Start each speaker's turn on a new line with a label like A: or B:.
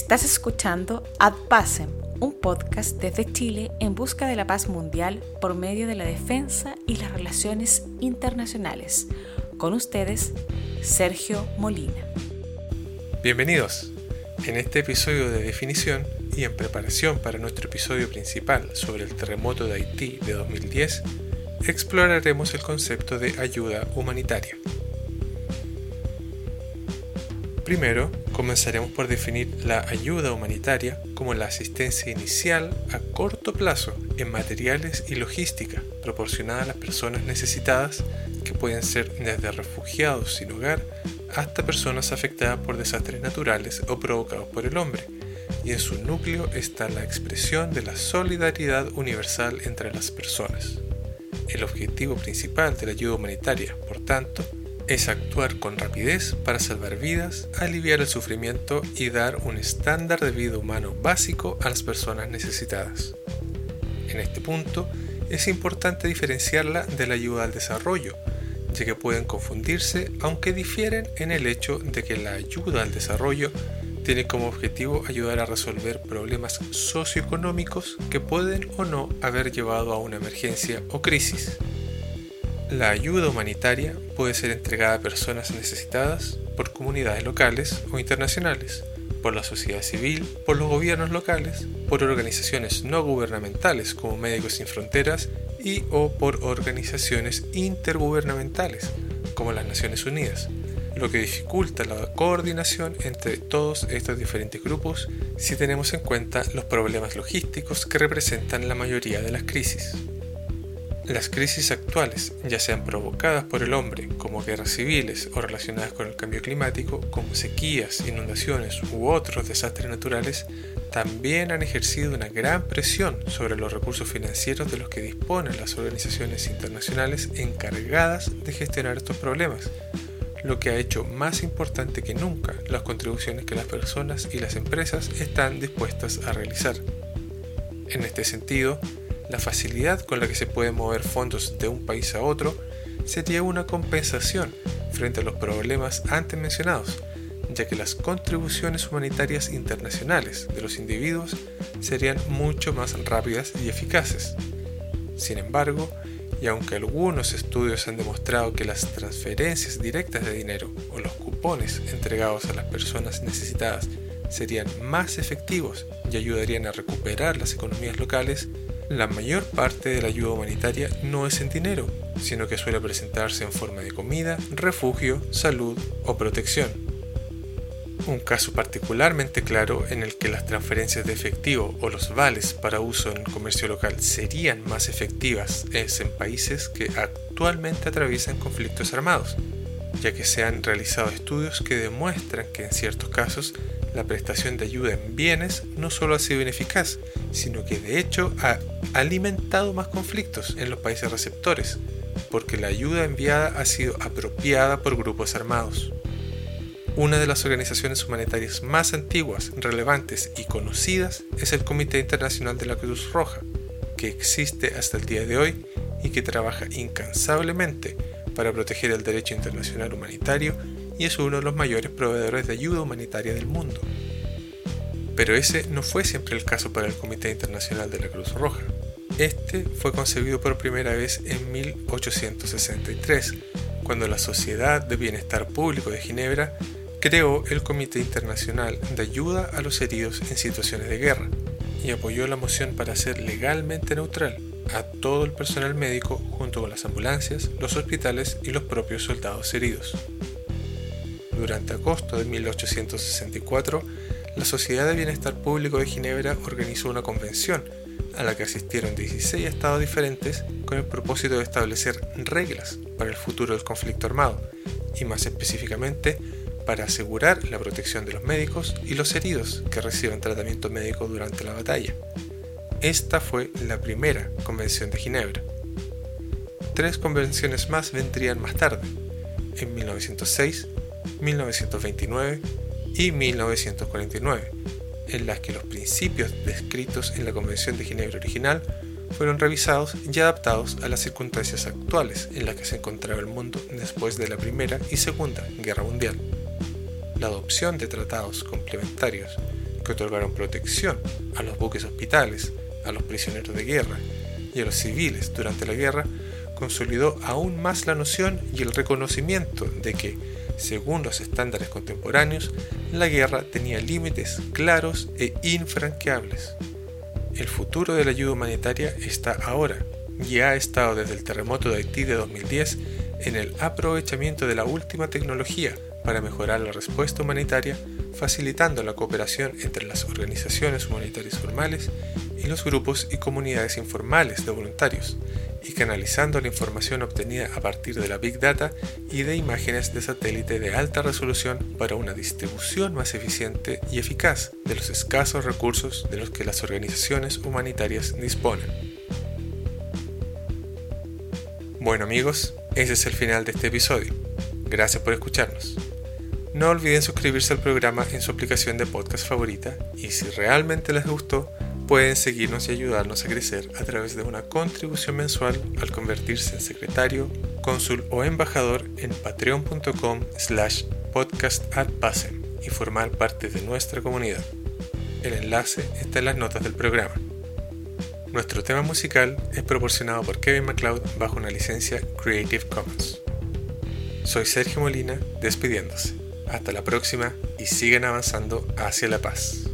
A: Estás escuchando Ad Pacem, un podcast desde Chile en busca de la paz mundial por medio de la defensa y las relaciones internacionales. Con ustedes, Sergio Molina.
B: Bienvenidos. En este episodio de definición y en preparación para nuestro episodio principal sobre el terremoto de Haití de 2010, exploraremos el concepto de ayuda humanitaria. Primero, comenzaremos por definir la ayuda humanitaria como la asistencia inicial a corto plazo en materiales y logística proporcionada a las personas necesitadas, que pueden ser desde refugiados sin hogar hasta personas afectadas por desastres naturales o provocados por el hombre, y en su núcleo está la expresión de la solidaridad universal entre las personas. El objetivo principal de la ayuda humanitaria, por tanto, es actuar con rapidez para salvar vidas, aliviar el sufrimiento y dar un estándar de vida humano básico a las personas necesitadas. En este punto, es importante diferenciarla de la ayuda al desarrollo, ya que pueden confundirse aunque difieren en el hecho de que la ayuda al desarrollo tiene como objetivo ayudar a resolver problemas socioeconómicos que pueden o no haber llevado a una emergencia o crisis. La ayuda humanitaria puede ser entregada a personas necesitadas por comunidades locales o internacionales, por la sociedad civil, por los gobiernos locales, por organizaciones no gubernamentales como Médicos Sin Fronteras y o por organizaciones intergubernamentales como las Naciones Unidas, lo que dificulta la coordinación entre todos estos diferentes grupos si tenemos en cuenta los problemas logísticos que representan la mayoría de las crisis. Las crisis actuales, ya sean provocadas por el hombre, como guerras civiles o relacionadas con el cambio climático, como sequías, inundaciones u otros desastres naturales, también han ejercido una gran presión sobre los recursos financieros de los que disponen las organizaciones internacionales encargadas de gestionar estos problemas, lo que ha hecho más importante que nunca las contribuciones que las personas y las empresas están dispuestas a realizar. En este sentido, la facilidad con la que se pueden mover fondos de un país a otro sería una compensación frente a los problemas antes mencionados, ya que las contribuciones humanitarias internacionales de los individuos serían mucho más rápidas y eficaces. Sin embargo, y aunque algunos estudios han demostrado que las transferencias directas de dinero o los cupones entregados a las personas necesitadas serían más efectivos y ayudarían a recuperar las economías locales, la mayor parte de la ayuda humanitaria no es en dinero, sino que suele presentarse en forma de comida, refugio, salud o protección. Un caso particularmente claro en el que las transferencias de efectivo o los vales para uso en el comercio local serían más efectivas es en países que actualmente atraviesan conflictos armados, ya que se han realizado estudios que demuestran que en ciertos casos la prestación de ayuda en bienes no solo ha sido ineficaz, sino que de hecho ha alimentado más conflictos en los países receptores, porque la ayuda enviada ha sido apropiada por grupos armados. Una de las organizaciones humanitarias más antiguas, relevantes y conocidas es el Comité Internacional de la Cruz Roja, que existe hasta el día de hoy y que trabaja incansablemente para proteger el derecho internacional humanitario y es uno de los mayores proveedores de ayuda humanitaria del mundo. Pero ese no fue siempre el caso para el Comité Internacional de la Cruz Roja. Este fue concebido por primera vez en 1863, cuando la Sociedad de Bienestar Público de Ginebra creó el Comité Internacional de Ayuda a los Heridos en Situaciones de Guerra y apoyó la moción para ser legalmente neutral a todo el personal médico junto con las ambulancias, los hospitales y los propios soldados heridos durante agosto de 1864, la Sociedad de Bienestar Público de Ginebra organizó una convención a la que asistieron 16 estados diferentes con el propósito de establecer reglas para el futuro del conflicto armado y más específicamente para asegurar la protección de los médicos y los heridos que reciben tratamiento médico durante la batalla. Esta fue la primera convención de Ginebra. Tres convenciones más vendrían más tarde, en 1906, 1929 y 1949, en las que los principios descritos en la Convención de Ginebra original fueron revisados y adaptados a las circunstancias actuales en las que se encontraba el mundo después de la Primera y Segunda Guerra Mundial. La adopción de tratados complementarios que otorgaron protección a los buques hospitales, a los prisioneros de guerra y a los civiles durante la guerra, consolidó aún más la noción y el reconocimiento de que, según los estándares contemporáneos, la guerra tenía límites claros e infranqueables. El futuro de la ayuda humanitaria está ahora y ha estado desde el terremoto de Haití de 2010 en el aprovechamiento de la última tecnología para mejorar la respuesta humanitaria, facilitando la cooperación entre las organizaciones humanitarias formales y los grupos y comunidades informales de voluntarios, y canalizando la información obtenida a partir de la Big Data y de imágenes de satélite de alta resolución para una distribución más eficiente y eficaz de los escasos recursos de los que las organizaciones humanitarias disponen. Bueno amigos, ese es el final de este episodio. Gracias por escucharnos. No olviden suscribirse al programa en su aplicación de podcast favorita y si realmente les gustó, pueden seguirnos y ayudarnos a crecer a través de una contribución mensual al convertirse en secretario, cónsul o embajador en patreon.com slash podcastadpasem y formar parte de nuestra comunidad. El enlace está en las notas del programa. Nuestro tema musical es proporcionado por Kevin MacLeod bajo una licencia Creative Commons. Soy Sergio Molina despidiéndose. Hasta la próxima y sigan avanzando hacia la paz.